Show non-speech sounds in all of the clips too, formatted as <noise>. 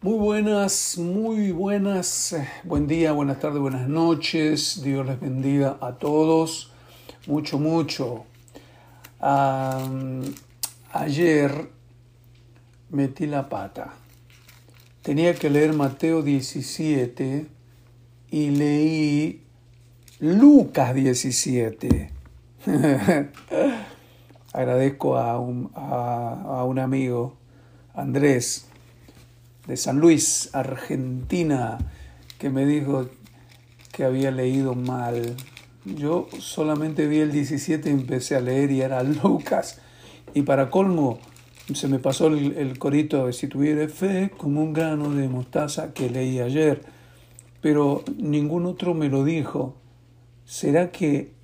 Muy buenas, muy buenas, eh, buen día, buenas tardes, buenas noches, Dios les bendiga a todos, mucho, mucho. ayer metí la pata, tenía que leer Mateo 17 y leí Lucas 17. <laughs> Agradezco a un, a un amigo, Andrés, de San Luis, Argentina, que me dijo que había leído mal. Yo solamente vi el 17 y empecé a leer y era <laughs> Lucas. Y para colmo, se me pasó el, corito de si tuviera fe como un grano de mostaza que leí ayer, pero ningún otro me lo dijo. ¿Será que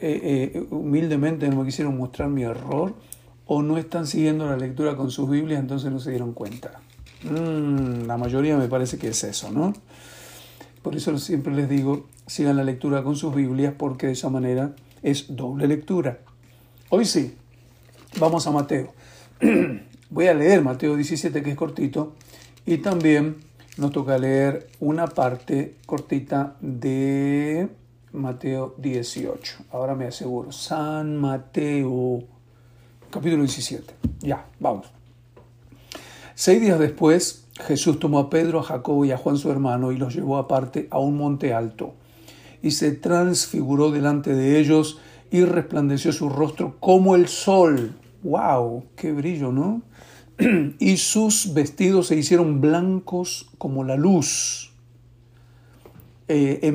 eh, eh, humildemente no me quisieron mostrar mi error o no están siguiendo la lectura con sus Biblias, entonces no se dieron cuenta? Mm, la mayoría me parece que es eso, ¿no? Por eso siempre les digo, sigan la lectura con sus Biblias porque de esa manera es doble lectura. Hoy sí, vamos a Mateo. <clears throat> Voy a leer Mateo 17 que es cortito y también nos toca leer una parte cortita de Mateo 18. Ahora me aseguro. San Mateo, capítulo 17. Ya, vamos. Seis días después, Jesús tomó a Pedro, a Jacobo y a Juan su hermano y los llevó aparte a un monte alto. Y se transfiguró delante de ellos y resplandeció su rostro como el sol. ¡Wow! ¡Qué brillo, ¿no? <clears throat> y sus vestidos se hicieron blancos como la luz. Eh,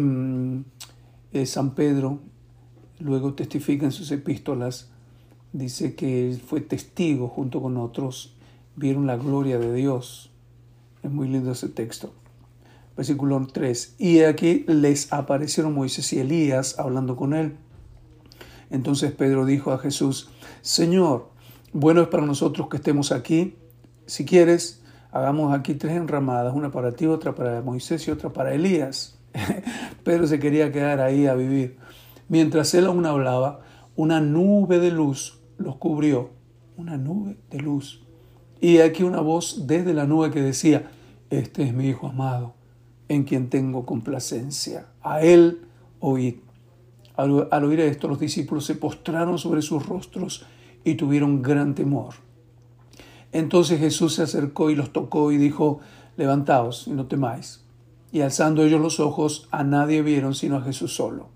eh, San Pedro luego testifica en sus epístolas, dice que fue testigo junto con otros vieron la gloria de Dios. Es muy lindo ese texto. Versículo 3. Y aquí les aparecieron Moisés y Elías hablando con él. Entonces Pedro dijo a Jesús, Señor, bueno es para nosotros que estemos aquí. Si quieres, hagamos aquí tres enramadas, una para ti, otra para Moisés y otra para Elías. <laughs> Pedro se quería quedar ahí a vivir. Mientras él aún hablaba, una nube de luz los cubrió. Una nube de luz y aquí una voz desde la nube que decía, este es mi Hijo amado, en quien tengo complacencia. A él oíd. Al, al oír esto, los discípulos se postraron sobre sus rostros y tuvieron gran temor. Entonces Jesús se acercó y los tocó y dijo, levantaos y no temáis. Y alzando ellos los ojos, a nadie vieron sino a Jesús solo.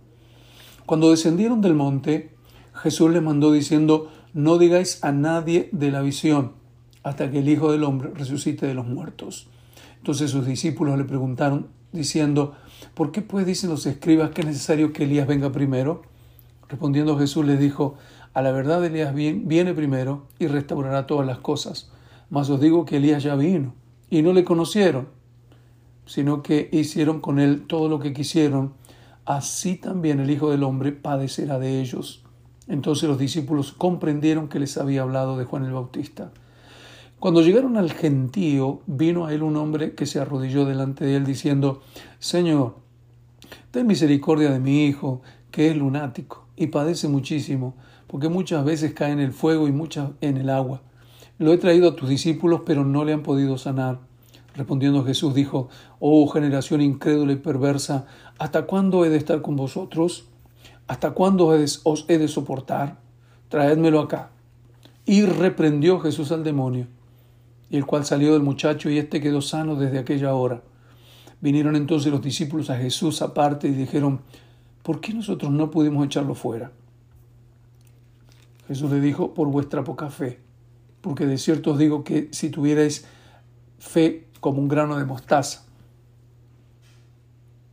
Cuando descendieron del monte, Jesús les mandó diciendo, no digáis a nadie de la visión hasta que el Hijo del Hombre resucite de los muertos. Entonces sus discípulos le preguntaron, diciendo, ¿por qué pues dicen los escribas que es necesario que Elías venga primero? Respondiendo Jesús les dijo, a la verdad Elías viene primero y restaurará todas las cosas. Mas os digo que Elías ya vino y no le conocieron, sino que hicieron con él todo lo que quisieron. Así también el Hijo del Hombre padecerá de ellos. Entonces los discípulos comprendieron que les había hablado de Juan el Bautista. Cuando llegaron al gentío, vino a él un hombre que se arrodilló delante de él diciendo, Señor, ten misericordia de mi hijo, que es lunático y padece muchísimo, porque muchas veces cae en el fuego y muchas en el agua. Lo he traído a tus discípulos, pero no le han podido sanar. Respondiendo Jesús dijo, Oh generación incrédula y perversa, ¿hasta cuándo he de estar con vosotros? ¿Hasta cuándo os he de soportar? Traédmelo acá. Y reprendió Jesús al demonio y el cual salió del muchacho y éste quedó sano desde aquella hora. Vinieron entonces los discípulos a Jesús aparte y dijeron, ¿por qué nosotros no pudimos echarlo fuera? Jesús le dijo, por vuestra poca fe, porque de cierto os digo que si tuvierais fe como un grano de mostaza,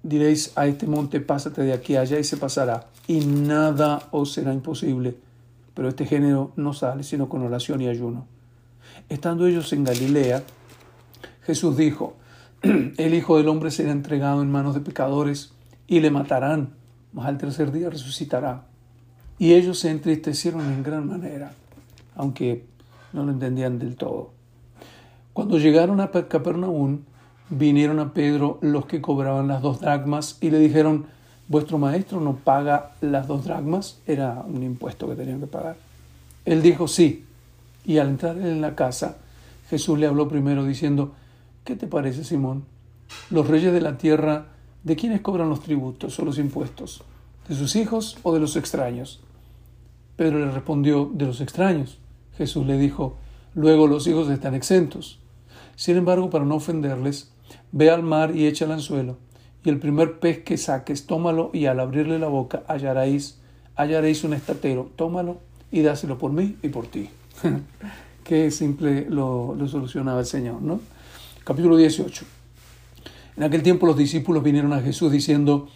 diréis a este monte, pásate de aquí allá y se pasará, y nada os será imposible. Pero este género no sale sino con oración y ayuno. Estando ellos en Galilea, Jesús dijo, <clears throat> el Hijo del Hombre será entregado en manos de pecadores y le matarán, mas al tercer día resucitará. Y ellos se entristecieron en gran manera, aunque no lo entendían del todo. Cuando llegaron a Capernaum, vinieron a Pedro los que cobraban las dos dracmas y le dijeron, ¿vuestro maestro no paga las dos dracmas? Era un impuesto que tenían que pagar. Él dijo, sí. Y al entrar en la casa, Jesús le habló primero diciendo, ¿Qué te parece, Simón? Los reyes de la tierra, ¿de quiénes cobran los tributos o los impuestos? ¿De sus hijos o de los extraños? Pedro le respondió, de los extraños. Jesús le dijo, luego los hijos están exentos. Sin embargo, para no ofenderles, ve al mar y echa el anzuelo, y el primer pez que saques, tómalo, y al abrirle la boca hallaréis, hallaréis un estatero, tómalo y dáselo por mí y por ti. <laughs> Qué simple lo, solucionaba el Señor, ¿no? Capítulo 18. En aquel tiempo los discípulos vinieron a Jesús diciendo,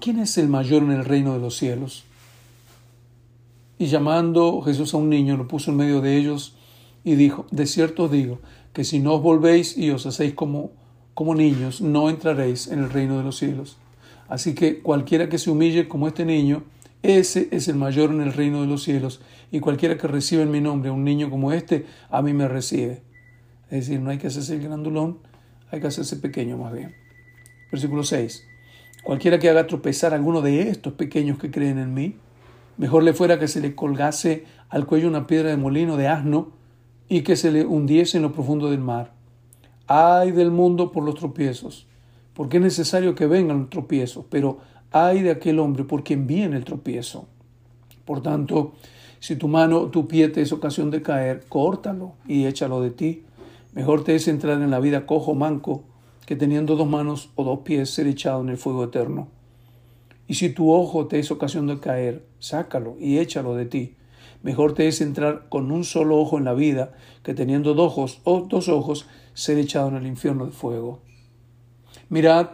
¿quién es el mayor en el reino de los cielos? Y llamando Jesús a un niño, lo puso en medio de ellos y dijo, de cierto os digo, que si no os volvéis y os hacéis como, como niños, no entraréis en el reino de los cielos. Así que cualquiera que se humille como este niño, ese es el mayor en el reino de los cielos, y cualquiera que reciba en mi nombre a un niño como este, a mí me recibe. Es decir, no hay que hacerse el grandulón, hay que hacerse pequeño más bien. Versículo 6. Cualquiera que haga tropezar a alguno de estos pequeños que creen en mí, mejor le fuera que se le colgase al cuello una piedra de molino de asno y que se le hundiese en lo profundo del mar. Ay del mundo por los tropiezos, porque es necesario que vengan los tropiezos, pero ay de aquel hombre por quien viene el tropiezo. Por tanto, si tu mano tu pie te es ocasión de caer, córtalo y échalo de ti. Mejor te es entrar en la vida cojo manco que teniendo dos manos o dos pies ser echado en el fuego eterno. Y si tu ojo te es ocasión de caer, sácalo y échalo de ti. Mejor te es entrar con un solo ojo en la vida que teniendo dos ojos o dos ojos ser echado en el infierno de fuego. Mirad,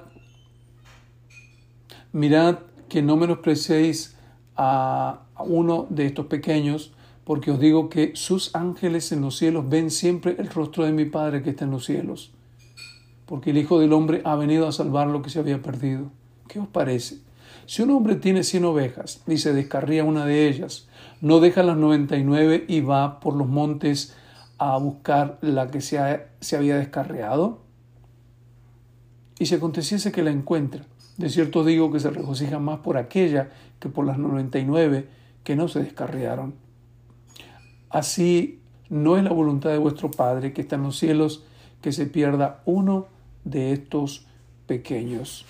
mirad que no menosprecéis a uno de estos pequeños, porque os digo que sus ángeles en los cielos ven siempre el rostro de mi Padre que está en los cielos, porque el Hijo del Hombre ha venido a salvar lo que se había perdido. ¿Qué os parece? Si un hombre tiene cien ovejas y se descarría una de ellas, no deja las noventa y nueve y va por los montes a buscar la que se, se había descarriado. Y si aconteciese que la encuentra, de cierto digo que se regocija más por aquella que por las noventa y nueve que no se descarriaron. Así no es la voluntad de vuestro Padre que está en los cielos que se pierda uno de estos pequeños.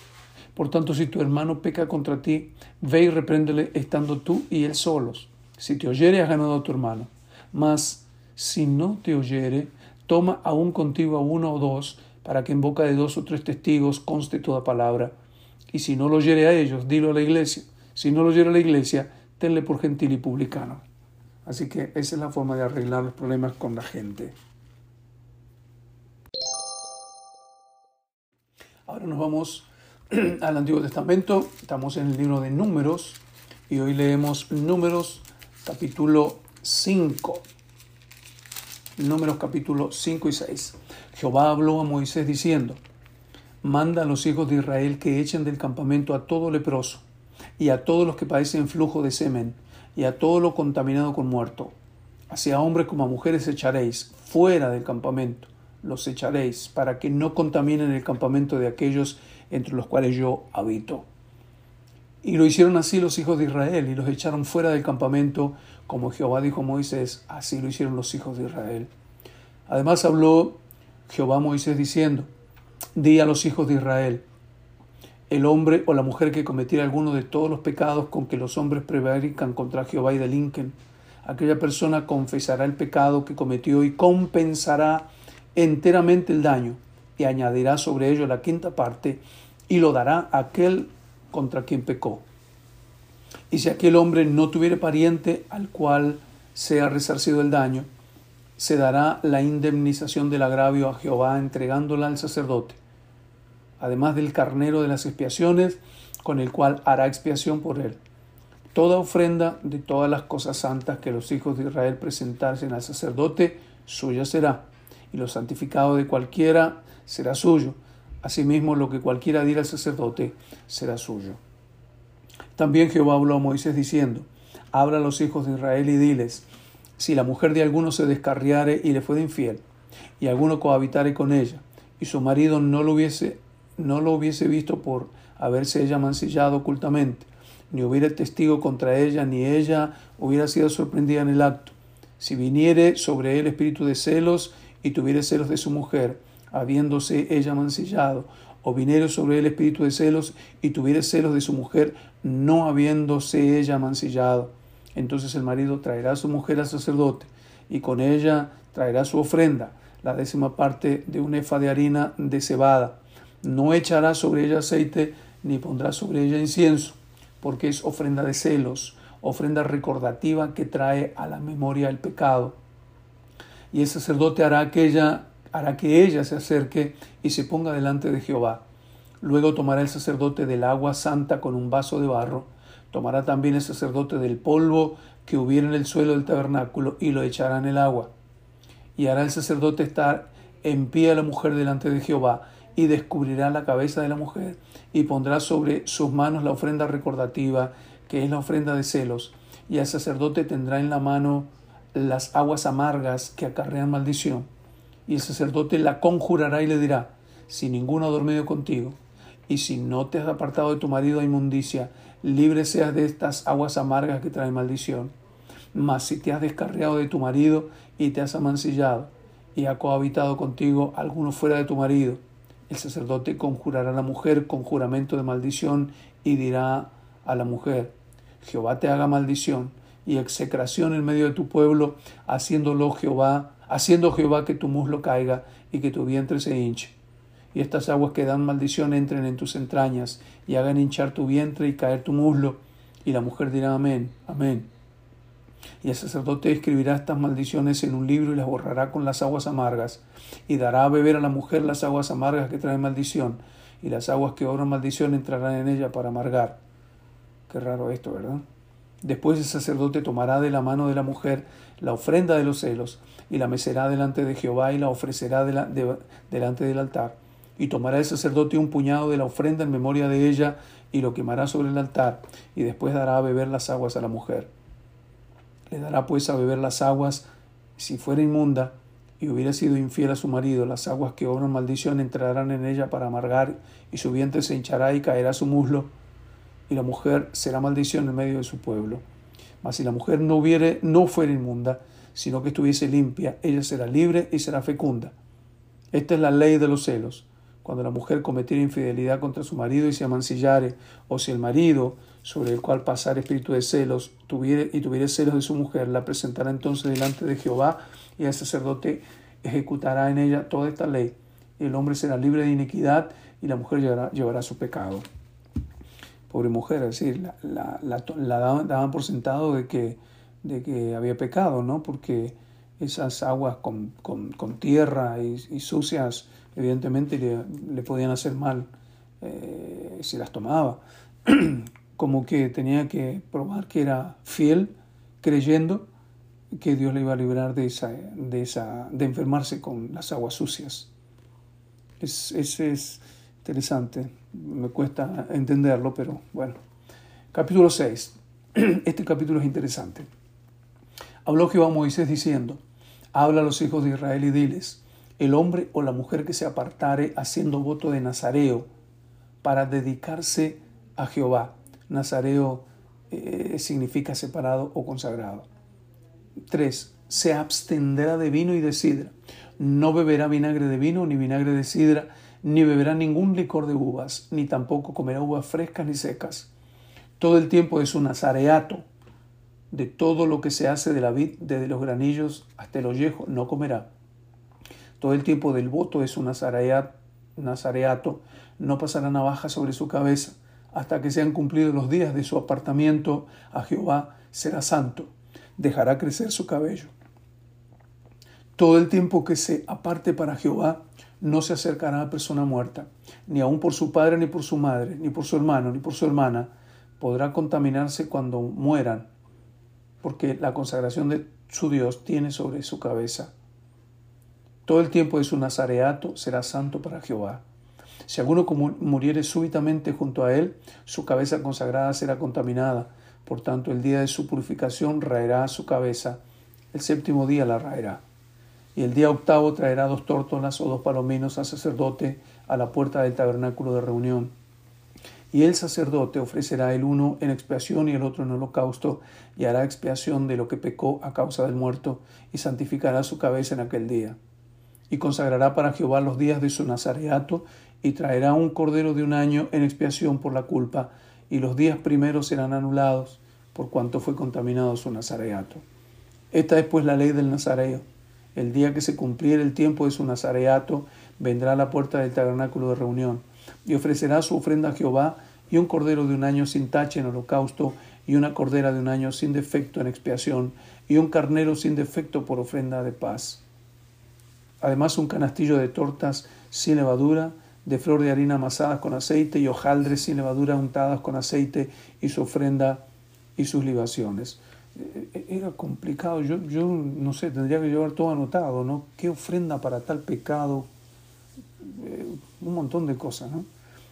Por tanto, si tu hermano peca contra ti, ve y repréndele estando tú y él solos. Si te oyere, has ganado a tu hermano. Mas si no te oyere, toma aún contigo a uno o dos, para que en boca de dos o tres testigos conste toda palabra. Y si no lo oyere a ellos, dilo a la iglesia. Si no lo oyere a la iglesia, tenle por gentil y publicano. Así que esa es la forma de arreglar los problemas con la gente. Ahora nos vamos <clears throat> al Antiguo Testamento. Estamos en el libro de Números y hoy leemos Números capítulo 5. Números capítulo 5 y 6. Jehová habló a Moisés diciendo, manda a los hijos de Israel que echen del campamento a todo leproso y a todos los que padecen flujo de semen y a todo lo contaminado con muerto. Así a hombres como a mujeres echaréis fuera del campamento, los echaréis para que no contaminen el campamento de aquellos entre los cuales yo habito. Y lo hicieron así los hijos de Israel, y los echaron fuera del campamento, como Jehová dijo a Moisés, así lo hicieron los hijos de Israel. Además habló Jehová a Moisés diciendo, di a los hijos de Israel, el hombre o la mujer que cometiera alguno de todos los pecados con que los hombres prevarican contra Jehová y delinquen, aquella persona confesará el pecado que cometió y compensará enteramente el daño y añadirá sobre ello la quinta parte y lo dará a aquel contra quien pecó. Y si aquel hombre no tuviere pariente al cual sea resarcido el daño, se dará la indemnización del agravio a Jehová entregándola al sacerdote, además del carnero de las expiaciones, con el cual hará expiación por él. Toda ofrenda de todas las cosas santas que los hijos de Israel presentasen al sacerdote, suya será, y lo santificado de cualquiera será suyo. Asimismo, lo que cualquiera diga al sacerdote será suyo. También Jehová habló a Moisés diciendo, Habla a los hijos de Israel y diles, si la mujer de alguno se descarriare y le fue infiel, y alguno cohabitare con ella, y su marido no lo hubiese, no lo hubiese visto por haberse ella mancillado ocultamente, ni hubiera testigo contra ella, ni ella hubiera sido sorprendida en el acto, si viniere sobre él espíritu de celos y tuviere celos de su mujer, habiéndose ella mancillado, o viniere sobre él espíritu de celos, y tuviere celos de su mujer, no habiéndose ella mancillado. Entonces el marido traerá a su mujer al sacerdote, y con ella traerá su ofrenda, la décima parte de un efa de harina de cebada. No echará sobre ella aceite, ni pondrá sobre ella incienso, porque es ofrenda de celos, ofrenda recordativa que trae a la memoria el pecado. Y el sacerdote hará que ella, hará que ella se acerque y se ponga delante de Jehová. Luego tomará el sacerdote del agua santa con un vaso de barro, tomará también el sacerdote del polvo que hubiera en el suelo del tabernáculo y lo echará en el agua. Y hará el sacerdote estar en pie a la mujer delante de Jehová, y descubrirá la cabeza de la mujer, y pondrá sobre sus manos la ofrenda recordativa, que es la ofrenda de celos, y el sacerdote tendrá en la mano las aguas amargas que acarrean maldición. Y el sacerdote la conjurará y le dirá, si ninguno ha dormido contigo, y si no te has apartado de tu marido a inmundicia, libre seas de estas aguas amargas que traen maldición. Mas si te has descarriado de tu marido y te has amancillado, y ha cohabitado contigo alguno fuera de tu marido, el sacerdote conjurará a la mujer con juramento de maldición y dirá a la mujer, Jehová te haga maldición y execración en medio de tu pueblo, haciéndolo Jehová, haciendo Jehová que tu muslo caiga y que tu vientre se hinche. Y estas aguas que dan maldición entren en tus entrañas y hagan hinchar tu vientre y caer tu muslo. Y la mujer dirá amén, amén. Y el sacerdote escribirá estas maldiciones en un libro y las borrará con las aguas amargas, y dará a beber a la mujer las aguas amargas que traen maldición, y las aguas que obran maldición entrarán en ella para amargar. Qué raro esto, ¿verdad? Después el sacerdote tomará de la mano de la mujer la ofrenda de los celos, y la mecerá delante de Jehová y la ofrecerá delante del altar. Y tomará el sacerdote un puñado de la ofrenda en memoria de ella, y lo quemará sobre el altar, y después dará a beber las aguas a la mujer. Le dará pues a beber las aguas, si fuera inmunda y hubiera sido infiel a su marido, las aguas que obran maldición entrarán en ella para amargar, y su vientre se hinchará y caerá su muslo, y la mujer será maldición en medio de su pueblo. Mas si la mujer no hubiere, no fuera inmunda, sino que estuviese limpia, ella será libre y será fecunda. Esta es la ley de los celos. Cuando la mujer cometiera infidelidad contra su marido y se amancillare, o si el marido sobre el cual pasar espíritu de celos tuviere, y tuviere celos de su mujer, la presentará entonces delante de Jehová y el sacerdote ejecutará en ella toda esta ley. El hombre será libre de iniquidad y la mujer llevará, su pecado. Pobre mujer, es decir, la, daban, por sentado de que, de que había pecado, ¿no? Porque esas aguas con, tierra y, sucias, evidentemente le, podían hacer mal eh, si las tomaba. <clears throat> como que tenía que probar que era fiel, creyendo que Dios le iba a librar de esa, de esa, de enfermarse con las aguas sucias. Es, es interesante, me cuesta entenderlo, pero bueno. Capítulo 6. <clears throat> Este capítulo es interesante. Habló Jehová a Moisés diciendo, habla a los hijos de Israel y diles, el hombre o la mujer que se apartare haciendo voto de Nazareo para dedicarse a Jehová Nazareo eh, significa separado o consagrado. 3. Se abstendrá de vino y de sidra. No beberá vinagre de vino ni vinagre de sidra, ni beberá ningún licor de uvas, ni tampoco comerá uvas frescas ni secas. Todo el tiempo es un nazareato. De todo lo que se hace de la vid, desde los granillos hasta el ollejo, no comerá. Todo el tiempo del voto es un nazareato. No pasará navaja sobre su cabeza hasta que sean cumplidos los días de su apartamiento a Jehová, será santo, dejará crecer su cabello. Todo el tiempo que se aparte para Jehová, no se acercará a persona muerta, ni aun por su padre, ni por su madre, ni por su hermano, ni por su hermana, podrá contaminarse cuando mueran, porque la consagración de su Dios tiene sobre su cabeza. Todo el tiempo de su nazareato será santo para Jehová. Si alguno muriere súbitamente junto a él, su cabeza consagrada será contaminada. Por tanto, el día de su purificación raerá su cabeza. El séptimo día la raerá. Y el día octavo traerá dos tórtolas o dos palominos al sacerdote a la puerta del tabernáculo de reunión. Y el sacerdote ofrecerá el uno en expiación y el otro en holocausto, y hará expiación de lo que pecó a causa del muerto, y santificará su cabeza en aquel día. Y consagrará para Jehová los días de su nazareato, y traerá un cordero de un año en expiación por la culpa, y los días primeros serán anulados, por cuanto fue contaminado su nazareato. Esta es pues la ley del nazareo. El día que se cumpliere el tiempo de su nazareato, vendrá a la puerta del tabernáculo de reunión, y ofrecerá su ofrenda a Jehová, y un cordero de un año sin tache en holocausto, y una cordera de un año sin defecto en expiación, y un carnero sin defecto por ofrenda de paz. Además un canastillo de tortas sin levadura, de flor de harina amasadas con aceite y hojaldres sin levadura untadas con aceite y su ofrenda y sus libaciones. Eh, eh, era complicado, yo, yo no sé, tendría que llevar todo anotado, ¿no? ¿Qué ofrenda para tal pecado? Eh, un montón de cosas, ¿no?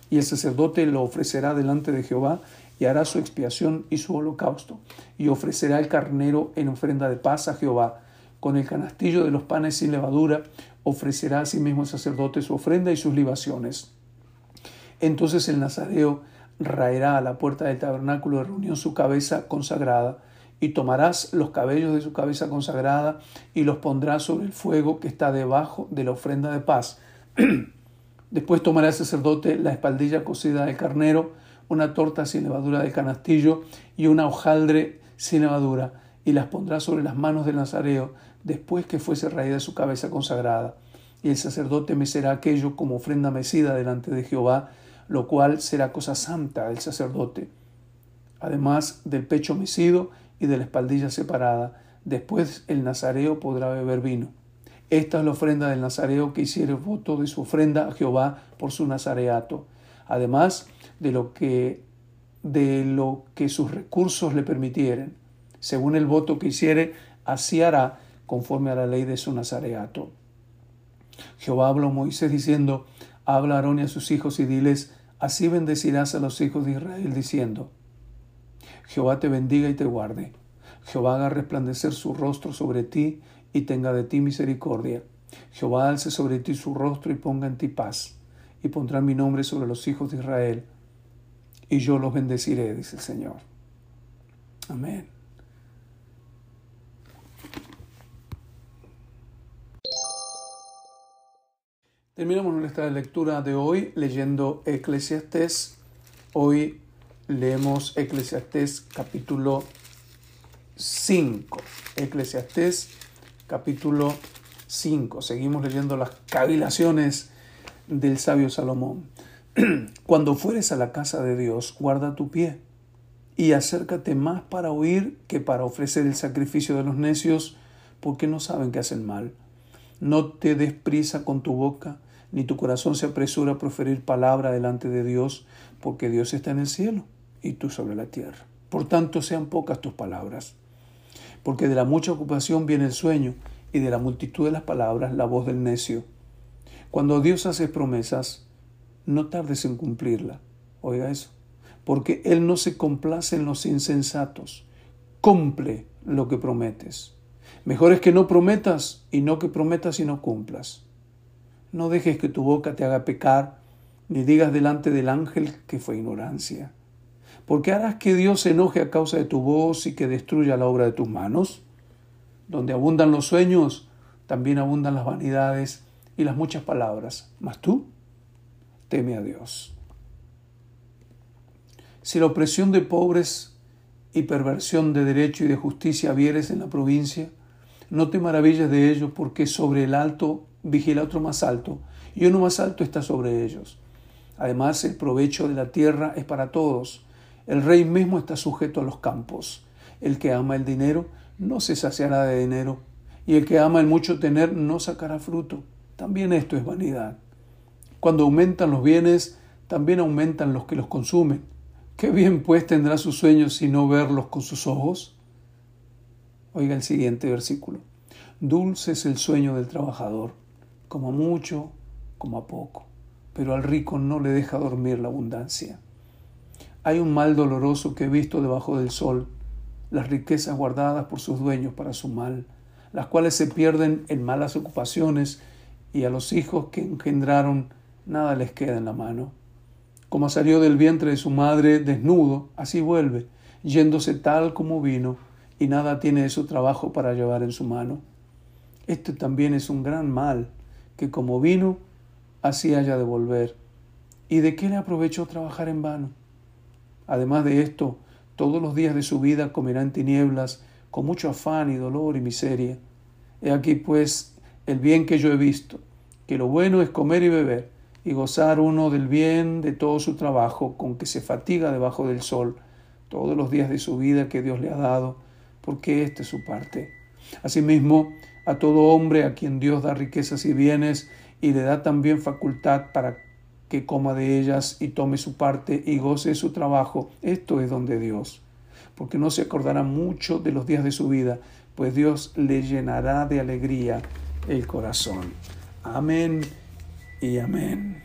Y el sacerdote lo ofrecerá delante de Jehová y hará su expiación y su holocausto, y ofrecerá el carnero en ofrenda de paz a Jehová. Con el canastillo de los panes sin levadura ofrecerá a sí mismo el sacerdote su ofrenda y sus libaciones. Entonces el nazareo raerá a la puerta del tabernáculo de reunión su cabeza consagrada, y tomarás los cabellos de su cabeza consagrada y los pondrás sobre el fuego que está debajo de la ofrenda de paz. <clears throat> Después tomará el sacerdote la espaldilla cocida del carnero, una torta sin levadura de canastillo y una hojaldre sin levadura, y las pondrá sobre las manos del nazareo, después que fuese raída su cabeza consagrada. Y el sacerdote mecerá aquello como ofrenda mecida delante de Jehová, lo cual será cosa santa del sacerdote. Además del pecho mecido y de la espaldilla separada, después el nazareo podrá beber vino. Esta es la ofrenda del nazareo que hiciere voto de su ofrenda a Jehová por su nazareato. Además, de lo que, de lo que sus recursos le permitieren. Según el voto que hiciere, así hará conforme a la ley de su nazareato. Jehová habló a Moisés diciendo, habla a Aarón y a sus hijos y diles, así bendecirás a los hijos de Israel, diciendo, Jehová te bendiga y te guarde. Jehová haga resplandecer su rostro sobre ti y tenga de ti misericordia. Jehová alce sobre ti su rostro y ponga en ti paz. Y pondrá mi nombre sobre los hijos de Israel y yo los bendeciré, dice el Señor. Amén. Terminamos nuestra lectura de hoy leyendo Eclesiastés. Hoy leemos Eclesiastés capítulo 5. Eclesiastés capítulo 5. Seguimos leyendo las cavilaciones del sabio Salomón. <clears throat> Cuando fueres a la casa de Dios, guarda tu pie y acércate más para oír que para ofrecer el sacrificio de los necios, porque no saben que hacen mal. No te des prisa con tu boca, ni tu corazón se apresura a proferir palabra delante de Dios, porque Dios está en el cielo y tú sobre la tierra. Por tanto, sean pocas tus palabras, porque de la mucha ocupación viene el sueño, y de la multitud de las palabras la voz del necio. Cuando Dios hace promesas, no tardes en cumplirla. Oiga eso. Porque Él no se complace en los insensatos. Cumple lo que prometes. Mejor es que no prometas y no que prometas y no cumplas. No dejes que tu boca te haga pecar, ni digas delante del ángel que fue ignorancia. Porque harás que Dios se enoje a causa de tu voz y que destruya la obra de tus manos. Donde abundan los sueños, también abundan las vanidades y las muchas palabras. Mas tú teme a Dios. Si la opresión de pobres y perversión de derecho y de justicia vieres en la provincia, no te maravilles de ello, porque sobre el alto vigila otro más alto, y uno más alto está sobre ellos. Además, el provecho de la tierra es para todos. El rey mismo está sujeto a los campos. El que ama el dinero no se saciará de dinero, y el que ama el mucho tener no sacará fruto. También esto es vanidad. Cuando aumentan los bienes, también aumentan los que los consumen. ¿Qué bien pues tendrá sus sueños si no verlos con sus ojos? Oiga el siguiente versículo. Dulce es el sueño del trabajador, como a mucho, como a poco, pero al rico no le deja dormir la abundancia. Hay un mal doloroso que he visto debajo del sol, las riquezas guardadas por sus dueños para su mal, las cuales se pierden en malas ocupaciones y a los hijos que engendraron nada les queda en la mano. Como salió del vientre de su madre desnudo, así vuelve, yéndose tal como vino, y nada tiene de su trabajo para llevar en su mano. Este también es un gran mal, que como vino, así haya de volver. ¿Y de qué le aprovechó trabajar en vano? Además de esto, todos los días de su vida comerá en tinieblas, con mucho afán y dolor y miseria. He aquí pues el bien que yo he visto, que lo bueno es comer y beber, y gozar uno del bien de todo su trabajo, con que se fatiga debajo del sol, todos los días de su vida que Dios le ha dado, porque esta es su parte. Asimismo, a todo hombre a quien Dios da riquezas y bienes, y le da también facultad para que coma de ellas y tome su parte y goce de su trabajo, esto es donde Dios, porque no se acordará mucho de los días de su vida, pues Dios le llenará de alegría el corazón. Amén y amén.